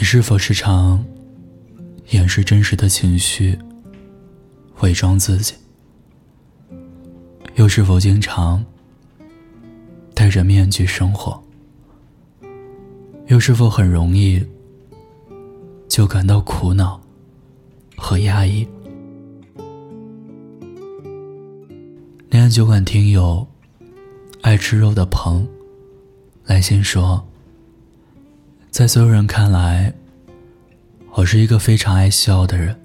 你是否时常掩饰真实的情绪，伪装自己？又是否经常戴着面具生活？又是否很容易就感到苦恼和压抑？恋爱酒馆听友爱吃肉的鹏来信说。在所有人看来，我是一个非常爱笑的人。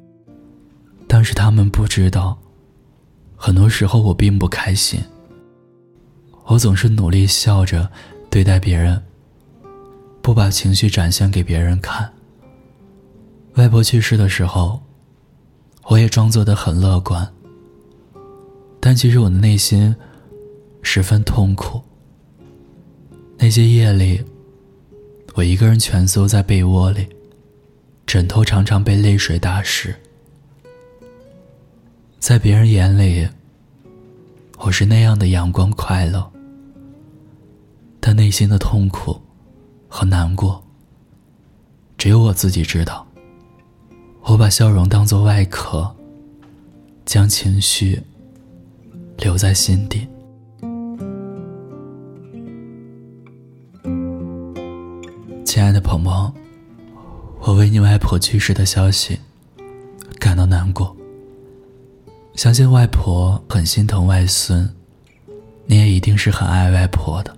但是他们不知道，很多时候我并不开心。我总是努力笑着对待别人，不把情绪展现给别人看。外婆去世的时候，我也装作的很乐观。但其实我的内心十分痛苦。那些夜里。我一个人蜷缩在被窝里，枕头常常被泪水打湿。在别人眼里，我是那样的阳光快乐，但内心的痛苦和难过，只有我自己知道。我把笑容当作外壳，将情绪留在心底。亲爱的鹏鹏，我为你外婆去世的消息感到难过。相信外婆很心疼外孙，你也一定是很爱外婆的。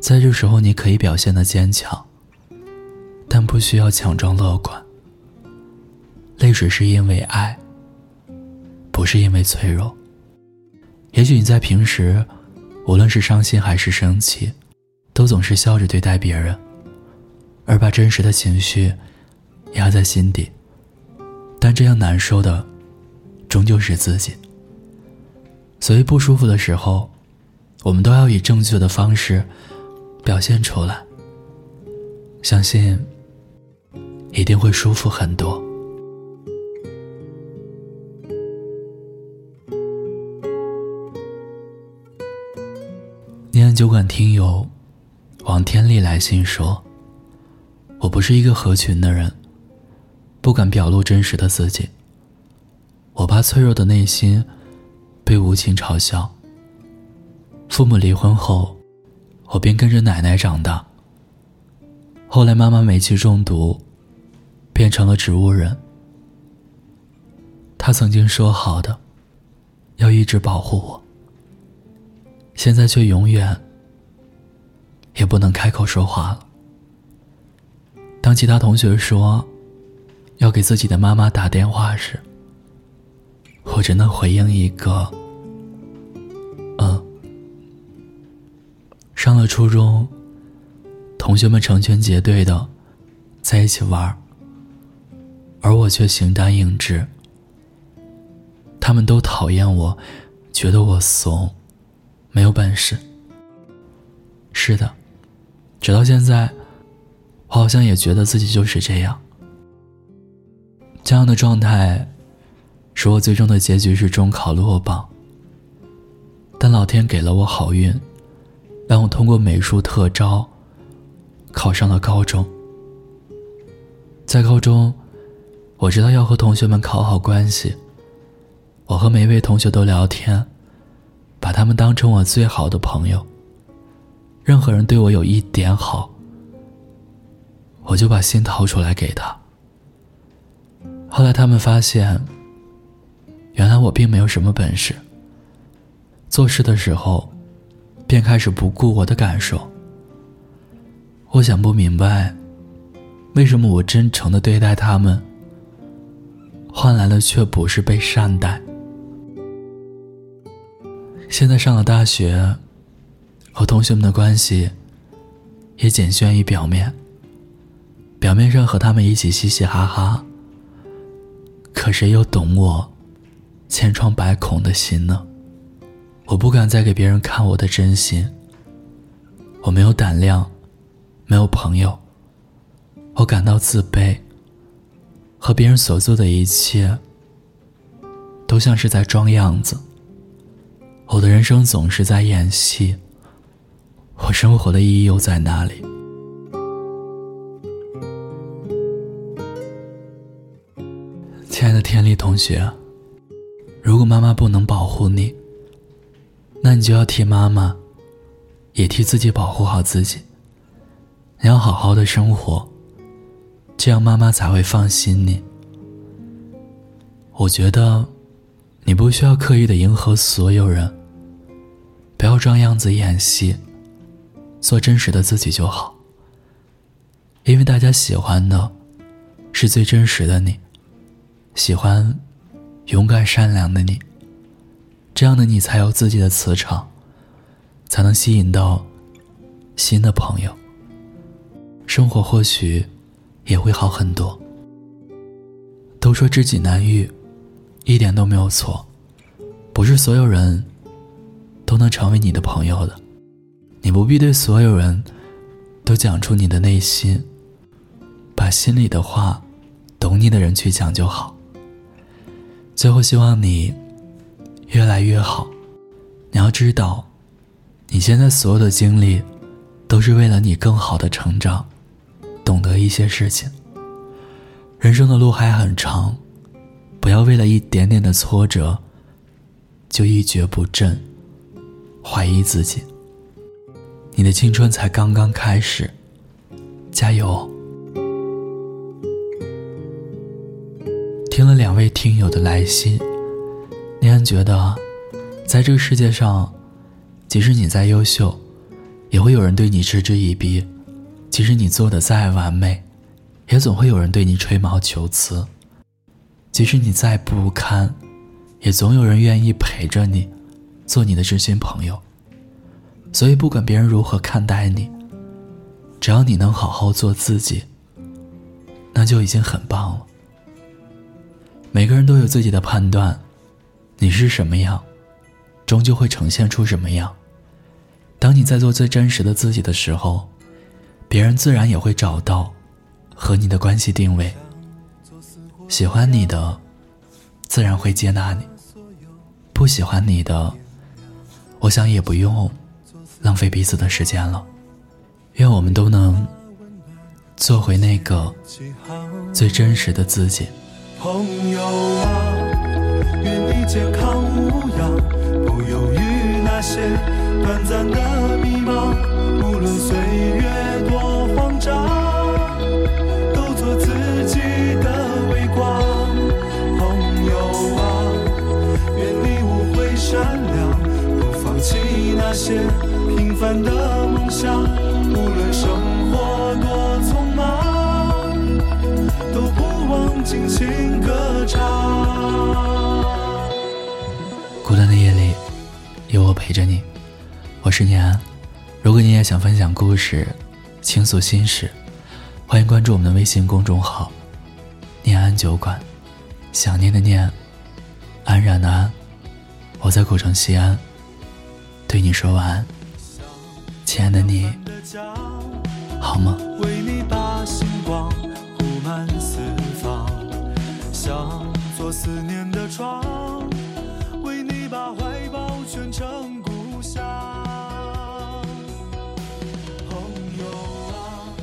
在这时候，你可以表现的坚强，但不需要强装乐观。泪水是因为爱，不是因为脆弱。也许你在平时，无论是伤心还是生气，都总是笑着对待别人。而把真实的情绪压在心底，但这样难受的，终究是自己。所以不舒服的时候，我们都要以正确的方式表现出来。相信一定会舒服很多。念酒馆听友王天丽来信说。我不是一个合群的人，不敢表露真实的自己。我怕脆弱的内心被无情嘲笑。父母离婚后，我便跟着奶奶长大。后来妈妈煤气中毒，变成了植物人。她曾经说好的，要一直保护我，现在却永远也不能开口说话了。当其他同学说要给自己的妈妈打电话时，我只能回应一个“嗯”。上了初中，同学们成群结队的在一起玩，而我却形单影只。他们都讨厌我，觉得我怂，没有本事。是的，直到现在。我好像也觉得自己就是这样。这样的状态，使我最终的结局是中考落榜。但老天给了我好运，让我通过美术特招，考上了高中。在高中，我知道要和同学们考好关系。我和每一位同学都聊天，把他们当成我最好的朋友。任何人对我有一点好。我就把心掏出来给他。后来他们发现，原来我并没有什么本事。做事的时候，便开始不顾我的感受。我想不明白，为什么我真诚的对待他们，换来的却不是被善待。现在上了大学，和同学们的关系也仅限于表面。表面上和他们一起嘻嘻哈哈，可谁又懂我千疮百孔的心呢？我不敢再给别人看我的真心。我没有胆量，没有朋友，我感到自卑。和别人所做的一切，都像是在装样子。我的人生总是在演戏，我生活的意义又在哪里？亲爱的天丽同学，如果妈妈不能保护你，那你就要替妈妈，也替自己保护好自己。你要好好的生活，这样妈妈才会放心你。我觉得，你不需要刻意的迎合所有人，不要装样子演戏，做真实的自己就好。因为大家喜欢的，是最真实的你，喜欢勇敢善良的你。这样的你才有自己的磁场，才能吸引到新的朋友。生活或许也会好很多。都说知己难遇，一点都没有错。不是所有人都能成为你的朋友的，你不必对所有人都讲出你的内心。把心里的话，懂你的人去讲就好。最后，希望你越来越好。你要知道，你现在所有的经历，都是为了你更好的成长，懂得一些事情。人生的路还很长，不要为了一点点的挫折，就一蹶不振，怀疑自己。你的青春才刚刚开始，加油！听了两位听友的来信，念安觉得，在这个世界上，即使你再优秀，也会有人对你嗤之以鼻；即使你做的再完美，也总会有人对你吹毛求疵；即使你再不堪，也总有人愿意陪着你，做你的知心朋友。所以，不管别人如何看待你，只要你能好好做自己，那就已经很棒了。每个人都有自己的判断，你是什么样，终究会呈现出什么样。当你在做最真实的自己的时候，别人自然也会找到和你的关系定位。喜欢你的，自然会接纳你；不喜欢你的，我想也不用浪费彼此的时间了。愿我们都能做回那个最真实的自己。朋友啊，愿你健康无恙，不犹豫那些短暂的迷茫。无论岁月多慌张，都做自己的微光。朋友啊，愿你无悔善良，不放弃那些平凡的梦想。无论生活多匆忙，不忘尽情。孤单的夜里，有我陪着你。我是念安。如果你也想分享故事、倾诉心事，欢迎关注我们的微信公众号“念安酒馆”。想念的念，安然的安。我在古城西安，对你说晚安，亲爱的你，好吗？为你把星光思念的窗，为你把怀抱圈成故乡。朋友啊，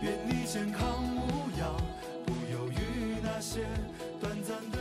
愿你健康无恙，不忧于那些短暂的。